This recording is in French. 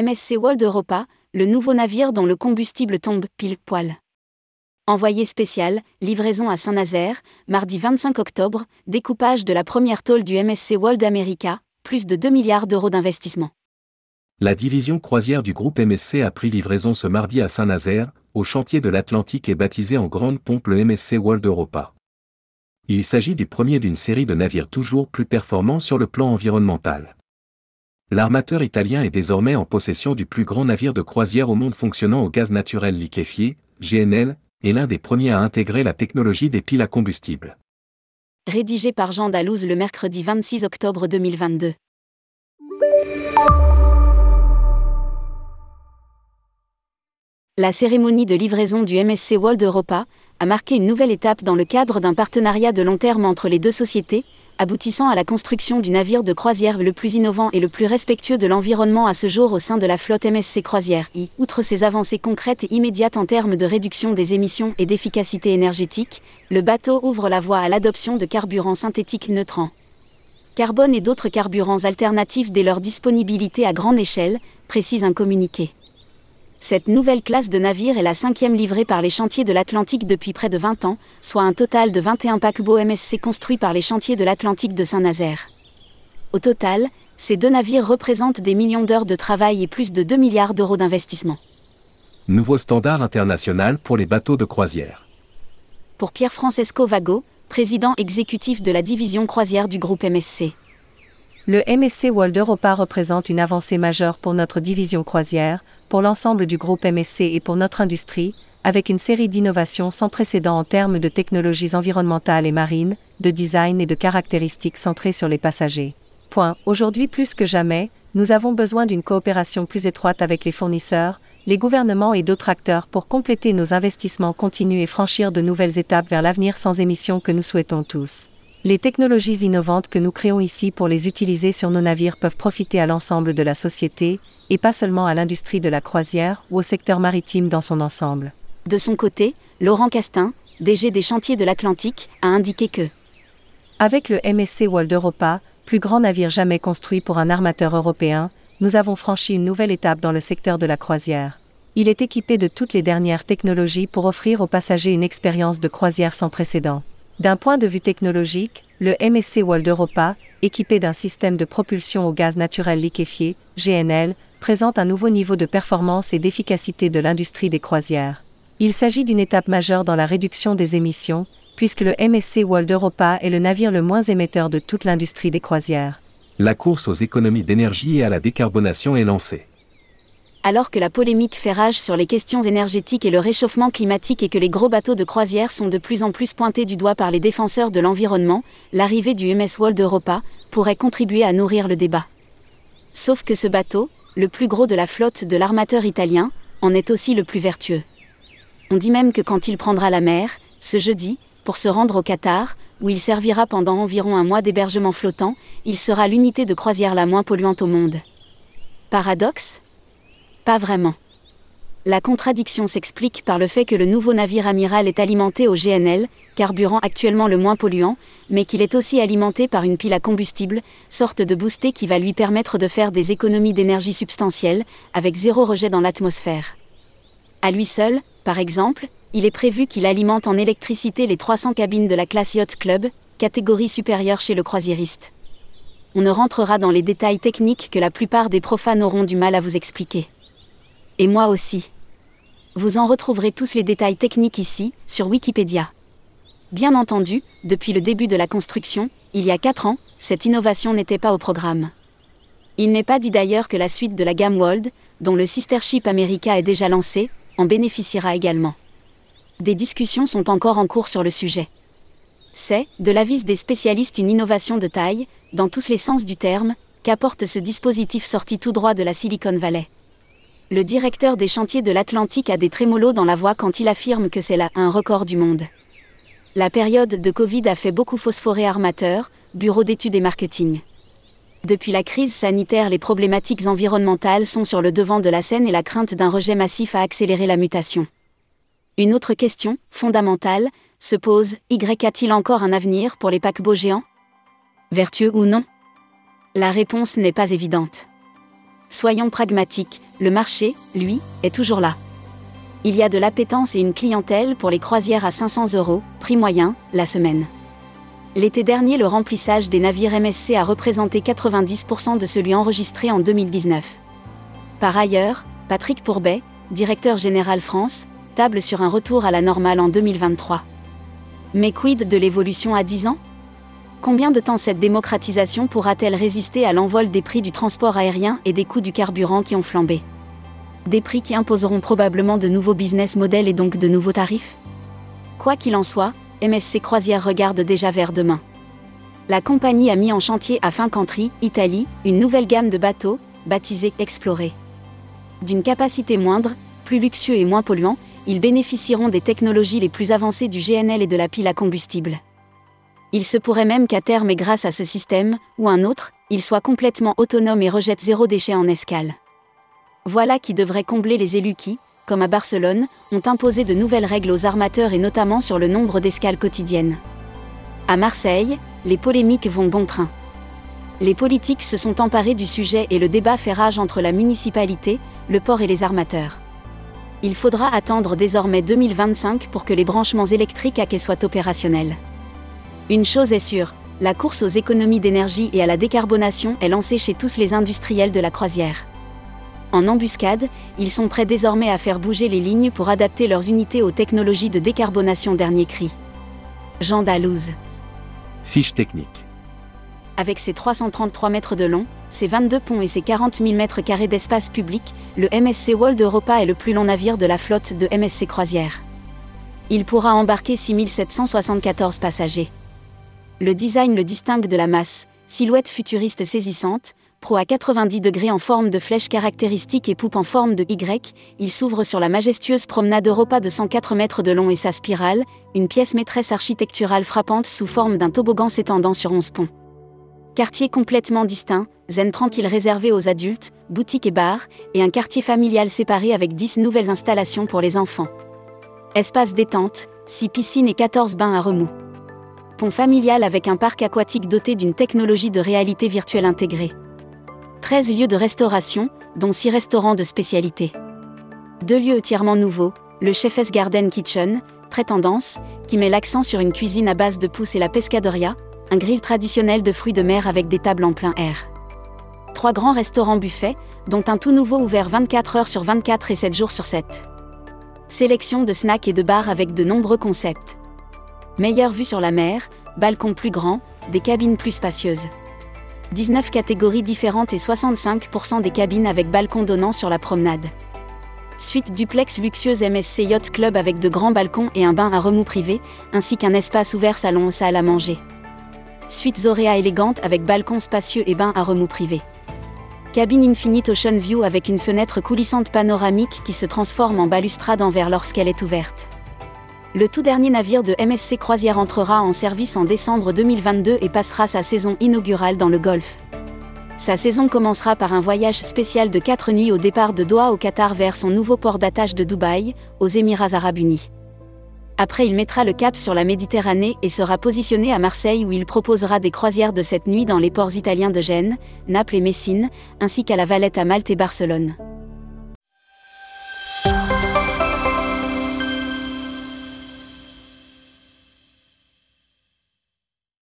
MSC World Europa, le nouveau navire dont le combustible tombe pile poil. Envoyé spécial, livraison à Saint-Nazaire, mardi 25 octobre, découpage de la première tôle du MSC World America, plus de 2 milliards d'euros d'investissement. La division croisière du groupe MSC a pris livraison ce mardi à Saint-Nazaire, au chantier de l'Atlantique et baptisé en grande pompe le MSC World Europa. Il s'agit du premier d'une série de navires toujours plus performants sur le plan environnemental l'armateur italien est désormais en possession du plus grand navire de croisière au monde fonctionnant au gaz naturel liquéfié, GNL, et l'un des premiers à intégrer la technologie des piles à combustible. Rédigé par Jean Dalouse le mercredi 26 octobre 2022. La cérémonie de livraison du MSC World Europa a marqué une nouvelle étape dans le cadre d'un partenariat de long terme entre les deux sociétés, aboutissant à la construction du navire de croisière le plus innovant et le plus respectueux de l'environnement à ce jour au sein de la flotte MSC Croisière I. Outre ces avancées concrètes et immédiates en termes de réduction des émissions et d'efficacité énergétique, le bateau ouvre la voie à l'adoption de carburants synthétiques neutrants. Carbone et d'autres carburants alternatifs dès leur disponibilité à grande échelle, précise un communiqué. Cette nouvelle classe de navires est la cinquième livrée par les chantiers de l'Atlantique depuis près de 20 ans, soit un total de 21 paquebots MSC construits par les chantiers de l'Atlantique de Saint-Nazaire. Au total, ces deux navires représentent des millions d'heures de travail et plus de 2 milliards d'euros d'investissement. Nouveau standard international pour les bateaux de croisière. Pour Pierre Francesco Vago, président exécutif de la division croisière du groupe MSC. Le MSC World Europa représente une avancée majeure pour notre division croisière, pour l'ensemble du groupe MSC et pour notre industrie, avec une série d'innovations sans précédent en termes de technologies environnementales et marines, de design et de caractéristiques centrées sur les passagers. Aujourd'hui plus que jamais, nous avons besoin d'une coopération plus étroite avec les fournisseurs, les gouvernements et d'autres acteurs pour compléter nos investissements continus et franchir de nouvelles étapes vers l'avenir sans émissions que nous souhaitons tous. Les technologies innovantes que nous créons ici pour les utiliser sur nos navires peuvent profiter à l'ensemble de la société, et pas seulement à l'industrie de la croisière ou au secteur maritime dans son ensemble. De son côté, Laurent Castin, DG des chantiers de l'Atlantique, a indiqué que Avec le MSC World Europa, plus grand navire jamais construit pour un armateur européen, nous avons franchi une nouvelle étape dans le secteur de la croisière. Il est équipé de toutes les dernières technologies pour offrir aux passagers une expérience de croisière sans précédent. D'un point de vue technologique, le MSC World Europa, équipé d'un système de propulsion au gaz naturel liquéfié, GNL, présente un nouveau niveau de performance et d'efficacité de l'industrie des croisières. Il s'agit d'une étape majeure dans la réduction des émissions, puisque le MSC World Europa est le navire le moins émetteur de toute l'industrie des croisières. La course aux économies d'énergie et à la décarbonation est lancée alors que la polémique fait rage sur les questions énergétiques et le réchauffement climatique et que les gros bateaux de croisière sont de plus en plus pointés du doigt par les défenseurs de l'environnement, l'arrivée du MS World Europa pourrait contribuer à nourrir le débat. Sauf que ce bateau, le plus gros de la flotte de l'armateur italien, en est aussi le plus vertueux. On dit même que quand il prendra la mer, ce jeudi, pour se rendre au Qatar, où il servira pendant environ un mois d'hébergement flottant, il sera l'unité de croisière la moins polluante au monde. Paradoxe pas vraiment. La contradiction s'explique par le fait que le nouveau navire amiral est alimenté au GNL, carburant actuellement le moins polluant, mais qu'il est aussi alimenté par une pile à combustible, sorte de boosté qui va lui permettre de faire des économies d'énergie substantielles, avec zéro rejet dans l'atmosphère. À lui seul, par exemple, il est prévu qu'il alimente en électricité les 300 cabines de la classe Yacht Club, catégorie supérieure chez le croisiériste. On ne rentrera dans les détails techniques que la plupart des profanes auront du mal à vous expliquer. Et moi aussi. Vous en retrouverez tous les détails techniques ici, sur Wikipédia. Bien entendu, depuis le début de la construction, il y a 4 ans, cette innovation n'était pas au programme. Il n'est pas dit d'ailleurs que la suite de la gamme World, dont le sister ship America est déjà lancé, en bénéficiera également. Des discussions sont encore en cours sur le sujet. C'est, de l'avis des spécialistes, une innovation de taille, dans tous les sens du terme, qu'apporte ce dispositif sorti tout droit de la Silicon Valley le directeur des chantiers de l'Atlantique a des trémolos dans la voix quand il affirme que c'est là un record du monde. La période de Covid a fait beaucoup phosphorer armateurs, bureau d'études et marketing. Depuis la crise sanitaire, les problématiques environnementales sont sur le devant de la scène et la crainte d'un rejet massif a accéléré la mutation. Une autre question, fondamentale, se pose, Y a-t-il encore un avenir pour les paquebots géants? Vertueux ou non? La réponse n'est pas évidente. Soyons pragmatiques, le marché, lui, est toujours là. Il y a de l'appétence et une clientèle pour les croisières à 500 euros, prix moyen, la semaine. L'été dernier, le remplissage des navires MSC a représenté 90% de celui enregistré en 2019. Par ailleurs, Patrick Pourbet, directeur général France, table sur un retour à la normale en 2023. Mais quid de l'évolution à 10 ans? Combien de temps cette démocratisation pourra-t-elle résister à l'envol des prix du transport aérien et des coûts du carburant qui ont flambé? Des prix qui imposeront probablement de nouveaux business models et donc de nouveaux tarifs? Quoi qu'il en soit, MSC Croisière regarde déjà vers demain. La compagnie a mis en chantier à Fincantieri, Italie, une nouvelle gamme de bateaux, baptisée Explorer d'une capacité moindre, plus luxueux et moins polluant, ils bénéficieront des technologies les plus avancées du GNL et de la pile à combustible. Il se pourrait même qu'à terme et grâce à ce système, ou un autre, il soit complètement autonome et rejette zéro déchet en escale. Voilà qui devrait combler les élus qui, comme à Barcelone, ont imposé de nouvelles règles aux armateurs et notamment sur le nombre d'escales quotidiennes. À Marseille, les polémiques vont bon train les politiques se sont emparés du sujet et le débat fait rage entre la municipalité, le port et les armateurs. Il faudra attendre désormais 2025 pour que les branchements électriques à quai soient opérationnels. Une chose est sûre, la course aux économies d'énergie et à la décarbonation est lancée chez tous les industriels de la croisière. En embuscade, ils sont prêts désormais à faire bouger les lignes pour adapter leurs unités aux technologies de décarbonation dernier cri. Jean Dalouse. Fiche technique avec ses 333 mètres de long, ses 22 ponts et ses 40 000 mètres carrés d'espace public, le MSC World Europa est le plus long navire de la flotte de MSC Croisière. Il pourra embarquer 6774 passagers. Le design le distingue de la masse, silhouette futuriste saisissante, pro à 90 degrés en forme de flèche caractéristique et poupe en forme de Y, il s'ouvre sur la majestueuse promenade Europa de 104 mètres de long et sa spirale, une pièce maîtresse architecturale frappante sous forme d'un toboggan s'étendant sur 11 ponts. Quartier complètement distinct, zen tranquille réservé aux adultes, boutiques et bars, et un quartier familial séparé avec 10 nouvelles installations pour les enfants. Espace détente, 6 piscines et 14 bains à remous. Pont familial avec un parc aquatique doté d'une technologie de réalité virtuelle intégrée. 13 lieux de restauration, dont 6 restaurants de spécialité. Deux lieux entièrement nouveaux, le Chef's Garden Kitchen, très tendance, qui met l'accent sur une cuisine à base de pousses et la pescadoria, un grill traditionnel de fruits de mer avec des tables en plein air. Trois grands restaurants buffets, dont un tout nouveau ouvert 24 heures sur 24 et 7 jours sur 7. Sélection de snacks et de bars avec de nombreux concepts. Meilleure vue sur la mer, balcon plus grand, des cabines plus spacieuses. 19 catégories différentes et 65% des cabines avec balcon donnant sur la promenade. Suite duplex luxueuse MSC Yacht Club avec de grands balcons et un bain à remous privé, ainsi qu'un espace ouvert salon salle à manger. Suite Zorea élégante avec balcon spacieux et bain à remous privé. Cabine Infinite Ocean View avec une fenêtre coulissante panoramique qui se transforme en balustrade envers lorsqu'elle est ouverte. Le tout dernier navire de MSC Croisière entrera en service en décembre 2022 et passera sa saison inaugurale dans le Golfe. Sa saison commencera par un voyage spécial de 4 nuits au départ de Doha au Qatar vers son nouveau port d'attache de Dubaï, aux Émirats arabes unis. Après il mettra le cap sur la Méditerranée et sera positionné à Marseille où il proposera des croisières de cette nuit dans les ports italiens de Gênes, Naples et Messine, ainsi qu'à la Valette à Malte et Barcelone.